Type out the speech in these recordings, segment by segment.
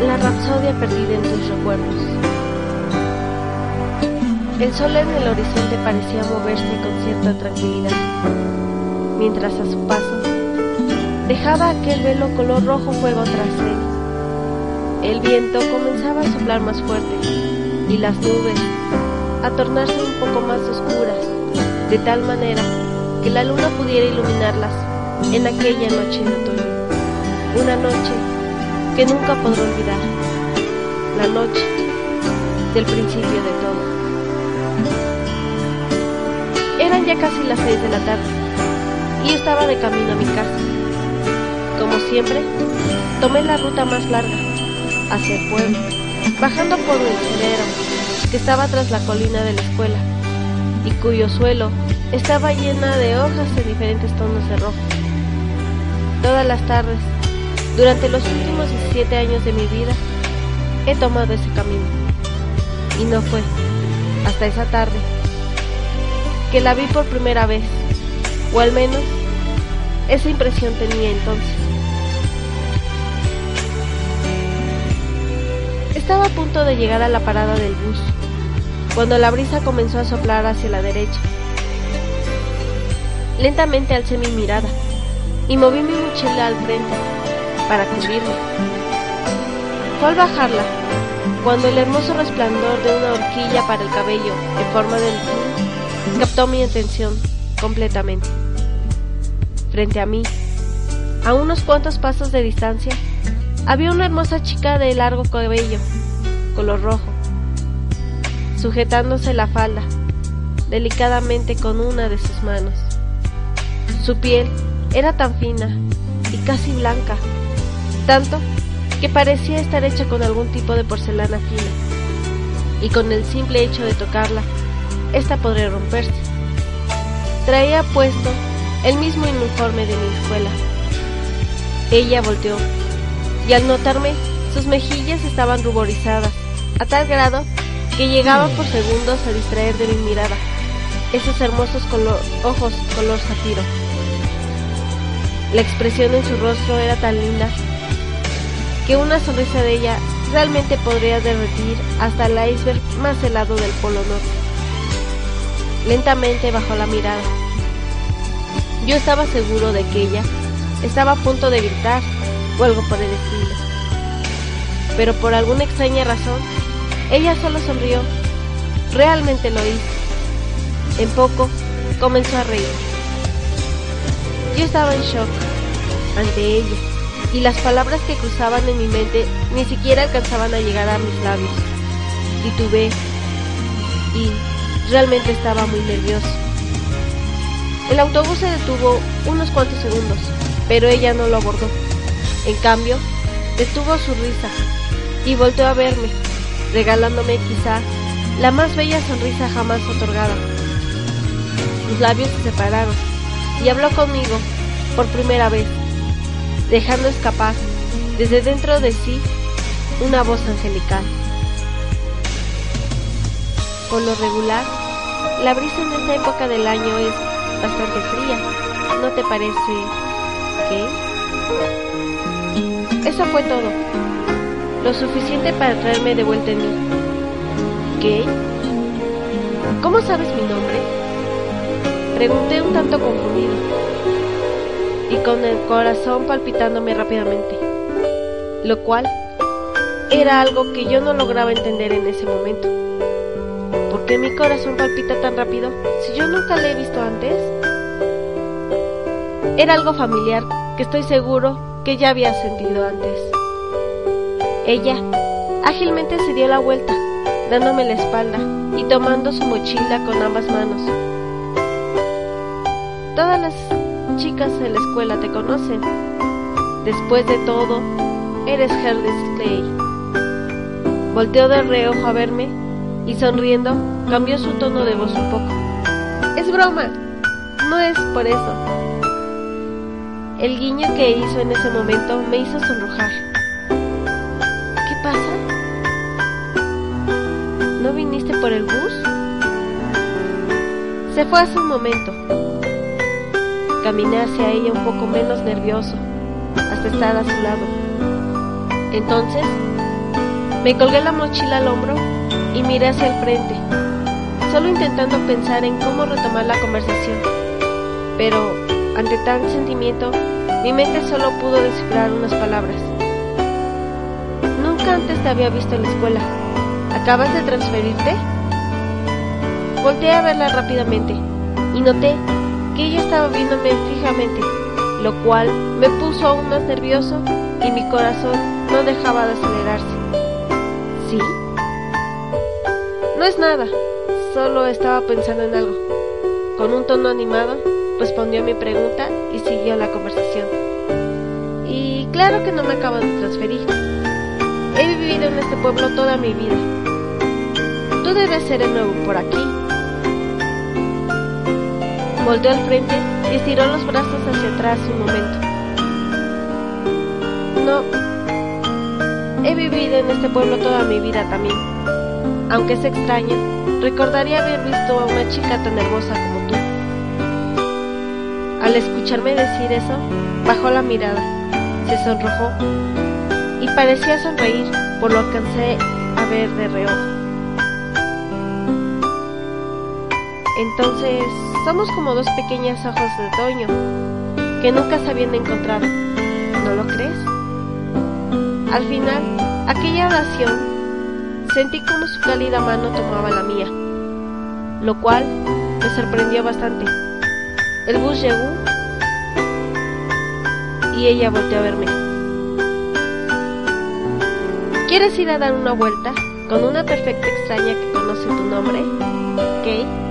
La rapsodia perdida en tus recuerdos. El sol en el horizonte parecía moverse con cierta tranquilidad, mientras a su paso dejaba aquel velo color rojo fuego tras él. El viento comenzaba a soplar más fuerte y las nubes a tornarse un poco más oscuras, de tal manera que la luna pudiera iluminarlas en aquella noche de otoño. Una noche que nunca podré olvidar. La noche del principio de todo. Eran ya casi las seis de la tarde y estaba de camino a mi casa. Como siempre, tomé la ruta más larga, hacia el pueblo, bajando por el sendero que estaba tras la colina de la escuela y cuyo suelo estaba llena de hojas en diferentes tonos de rojo. Todas las tardes durante los últimos 17 años de mi vida he tomado ese camino. Y no fue hasta esa tarde que la vi por primera vez, o al menos esa impresión tenía entonces. Estaba a punto de llegar a la parada del bus, cuando la brisa comenzó a soplar hacia la derecha. Lentamente alcé mi mirada y moví mi mochila al frente para cubrirme. Fue al bajarla, cuando el hermoso resplandor de una horquilla para el cabello en forma de luz captó mi atención completamente. Frente a mí, a unos cuantos pasos de distancia, había una hermosa chica de largo cabello, color rojo, sujetándose la falda delicadamente con una de sus manos. Su piel era tan fina y casi blanca tanto que parecía estar hecha con algún tipo de porcelana fina, y con el simple hecho de tocarla, ésta podría romperse. Traía puesto el mismo uniforme de mi escuela. Ella volteó, y al notarme, sus mejillas estaban ruborizadas, a tal grado que llegaba por segundos a distraer de mi mirada esos hermosos ojos color zafiro. La expresión en su rostro era tan linda que una sonrisa de ella realmente podría derretir hasta el iceberg más helado del Polo Norte. Lentamente bajó la mirada. Yo estaba seguro de que ella estaba a punto de gritar o algo por el estilo. Pero por alguna extraña razón, ella solo sonrió. Realmente lo hizo. En poco comenzó a reír. Yo estaba en shock ante ella y las palabras que cruzaban en mi mente ni siquiera alcanzaban a llegar a mis labios. Titubeé y realmente estaba muy nervioso. El autobús se detuvo unos cuantos segundos, pero ella no lo abordó. En cambio, detuvo su risa y volteó a verme, regalándome quizá la más bella sonrisa jamás otorgada. Sus labios se separaron y habló conmigo por primera vez dejando escapar desde dentro de sí una voz angelical. Por lo regular, la brisa en esta época del año es bastante fría, ¿no te parece qué? Eso fue todo, lo suficiente para traerme de vuelta en mí. ¿Qué? ¿Cómo sabes mi nombre? Pregunté un tanto confundido y con el corazón palpitándome rápidamente, lo cual era algo que yo no lograba entender en ese momento. ¿Por qué mi corazón palpita tan rápido si yo nunca le he visto antes? Era algo familiar que estoy seguro que ya había sentido antes. Ella ágilmente se dio la vuelta, dándome la espalda y tomando su mochila con ambas manos. Todas las chicas en la escuela te conocen. Después de todo, eres Herdis. Volteó de reojo a verme y sonriendo cambió su tono de voz un poco. Es broma, no es por eso. El guiño que hizo en ese momento me hizo sonrojar. ¿Qué pasa? ¿No viniste por el bus? Se fue hace un momento. Caminé hacia ella un poco menos nervioso, hasta estar a su lado. Entonces, me colgué la mochila al hombro y miré hacia el frente, solo intentando pensar en cómo retomar la conversación. Pero, ante tal sentimiento, mi mente solo pudo descifrar unas palabras. Nunca antes te había visto en la escuela. ¿Acabas de transferirte? Volteé a verla rápidamente y noté que ella estaba viéndome fijamente, lo cual me puso aún más nervioso y mi corazón no dejaba de acelerarse. ¿Sí? No es nada, solo estaba pensando en algo. Con un tono animado, respondió a mi pregunta y siguió la conversación. Y claro que no me acabo de transferir. He vivido en este pueblo toda mi vida. Tú debes ser el nuevo por aquí. Volteó al frente y estiró los brazos hacia atrás un momento. No, he vivido en este pueblo toda mi vida también. Aunque es extraño, recordaría haber visto a una chica tan hermosa como tú. Al escucharme decir eso, bajó la mirada, se sonrojó y parecía sonreír, por lo que alcancé a ver de reojo. Entonces, somos como dos pequeñas hojas de otoño que nunca se habían encontrado. ¿No lo crees? Al final, aquella oración, sentí como su cálida mano tomaba la mía, lo cual me sorprendió bastante. El bus llegó y ella volteó a verme. ¿Quieres ir a dar una vuelta con una perfecta extraña que conoce tu nombre? Kay?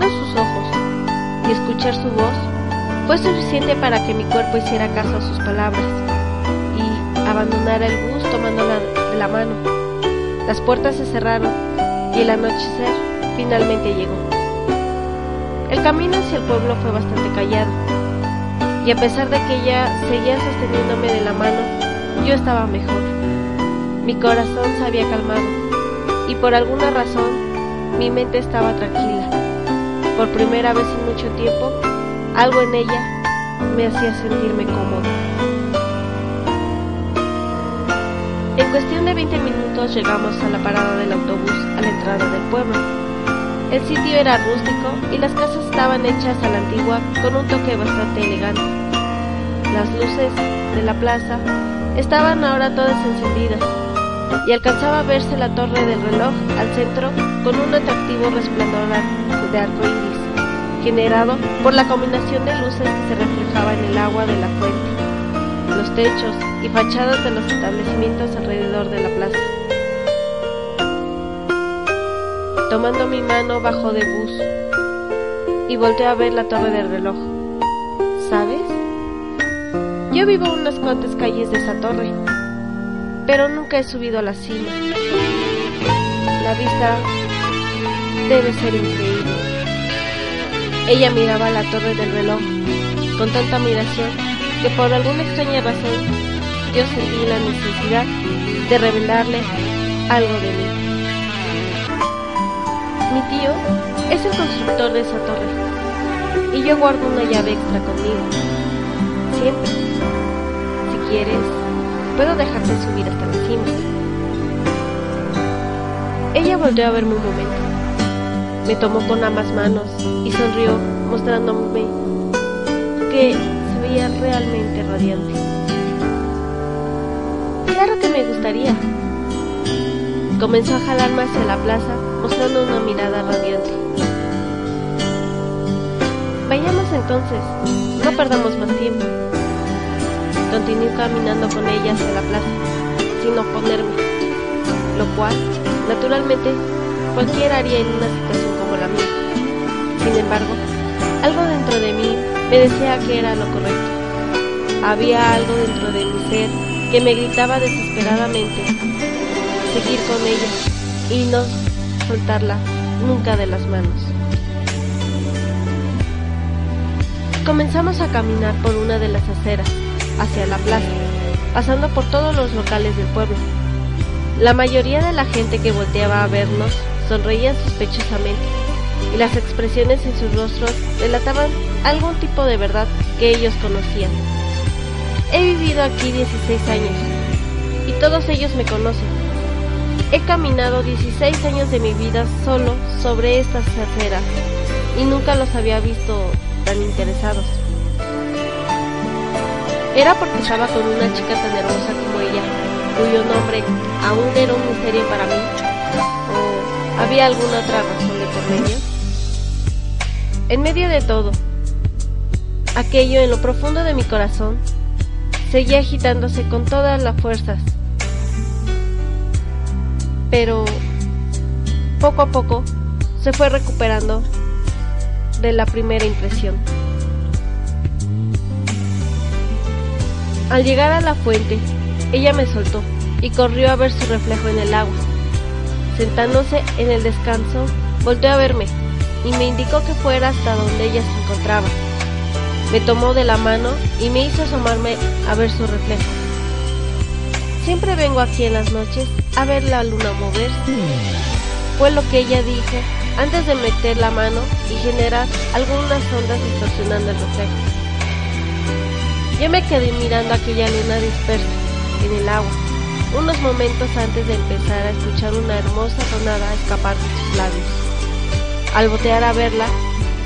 Sus ojos y escuchar su voz fue suficiente para que mi cuerpo hiciera caso a sus palabras y abandonara el bus tomándola de la mano. Las puertas se cerraron y el anochecer finalmente llegó. El camino hacia el pueblo fue bastante callado y a pesar de que ella seguía sosteniéndome de la mano, yo estaba mejor. Mi corazón se había calmado y por alguna razón mi mente estaba tranquila. Por primera vez en mucho tiempo, algo en ella me hacía sentirme cómodo. En cuestión de 20 minutos llegamos a la parada del autobús a la entrada del pueblo. El sitio era rústico y las casas estaban hechas a la antigua con un toque bastante elegante. Las luces de la plaza estaban ahora todas encendidas y alcanzaba a verse la torre del reloj al centro con un atractivo resplandor de arco iris, generado por la combinación de luces que se reflejaba en el agua de la fuente, los techos y fachadas de los establecimientos alrededor de la plaza. Tomando mi mano bajo de bus y volteé a ver la torre del reloj. ¿Sabes? Yo vivo unas cuantas calles de esa torre, pero nunca he subido a la cima. La vista debe ser increíble. Ella miraba la torre del reloj con tanta admiración que por alguna extraña razón yo sentí la necesidad de revelarle algo de mí. Mi tío es el constructor de esa torre y yo guardo una llave extra conmigo. Siempre. Si quieres, puedo dejarte subir hasta la cima. Ella volvió a verme un momento. Me tomó con ambas manos y sonrió mostrándome que se veía realmente radiante. Claro que me gustaría. Comenzó a jalarme hacia la plaza mostrando una mirada radiante. Vayamos entonces, no perdamos más tiempo. Continué caminando con ella hacia la plaza, sin oponerme, lo cual, naturalmente, cualquiera haría en una situación Sin embargo, algo dentro de mí me decía que era lo correcto. había algo dentro de mi ser que me gritaba desesperadamente seguir con ella y no soltarla nunca de las manos. Comenzamos a caminar por una de las aceras hacia la plaza, pasando por todos los locales del pueblo. La mayoría de la gente que volteaba a vernos sonreía sospechosamente y las expresiones en sus rostros delataban algún tipo de verdad que ellos conocían. He vivido aquí 16 años y todos ellos me conocen. He caminado 16 años de mi vida solo sobre estas aceras y nunca los había visto tan interesados. Era porque estaba con una chica tan hermosa como ella, cuyo nombre aún era un misterio para mí, o había alguna otra razón de por. En medio de todo, aquello en lo profundo de mi corazón seguía agitándose con todas las fuerzas. Pero poco a poco se fue recuperando de la primera impresión. Al llegar a la fuente, ella me soltó y corrió a ver su reflejo en el agua. Sentándose en el descanso, volteó a verme y me indicó que fuera hasta donde ella se encontraba. Me tomó de la mano y me hizo asomarme a ver su reflejo. Siempre vengo aquí en las noches a ver la luna moverse. Fue lo que ella dijo antes de meter la mano y generar algunas ondas distorsionando el reflejo. Yo me quedé mirando aquella luna dispersa en el agua, unos momentos antes de empezar a escuchar una hermosa tonada escapar de sus labios. Al botear a verla,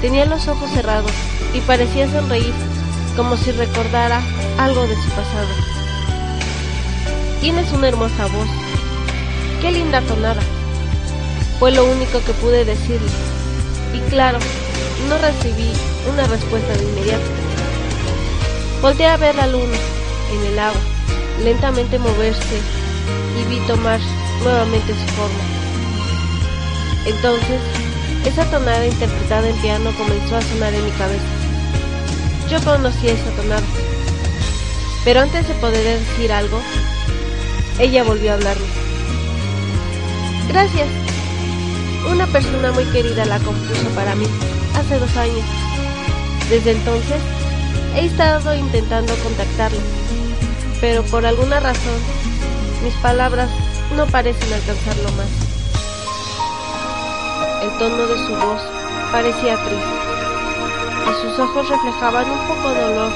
tenía los ojos cerrados y parecía sonreír, como si recordara algo de su pasado. Tienes una hermosa voz. Qué linda tonada. Fue lo único que pude decirle. Y claro, no recibí una respuesta de inmediato. Volté a ver la luna en el agua, lentamente moverse y vi tomar nuevamente su forma. Entonces, esa tonada interpretada en piano comenzó a sonar en mi cabeza. Yo conocía esa tonada. Pero antes de poder decir algo, ella volvió a hablarme. Gracias, una persona muy querida la compuso para mí hace dos años. Desde entonces he estado intentando contactarlo, pero por alguna razón mis palabras no parecen alcanzarlo más. El tono de su voz parecía triste y sus ojos reflejaban un poco de dolor.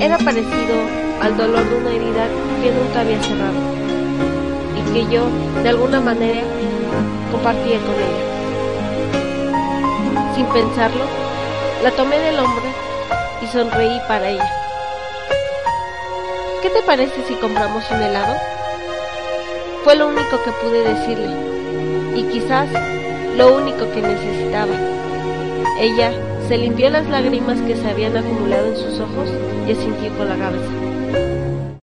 Era parecido al dolor de una herida que nunca había cerrado y que yo, de alguna manera, compartía con ella. Sin pensarlo, la tomé del hombro y sonreí para ella. ¿Qué te parece si compramos un helado? Fue lo único que pude decirle y quizás lo único que necesitaba. Ella se limpió las lágrimas que se habían acumulado en sus ojos y asintió con la cabeza.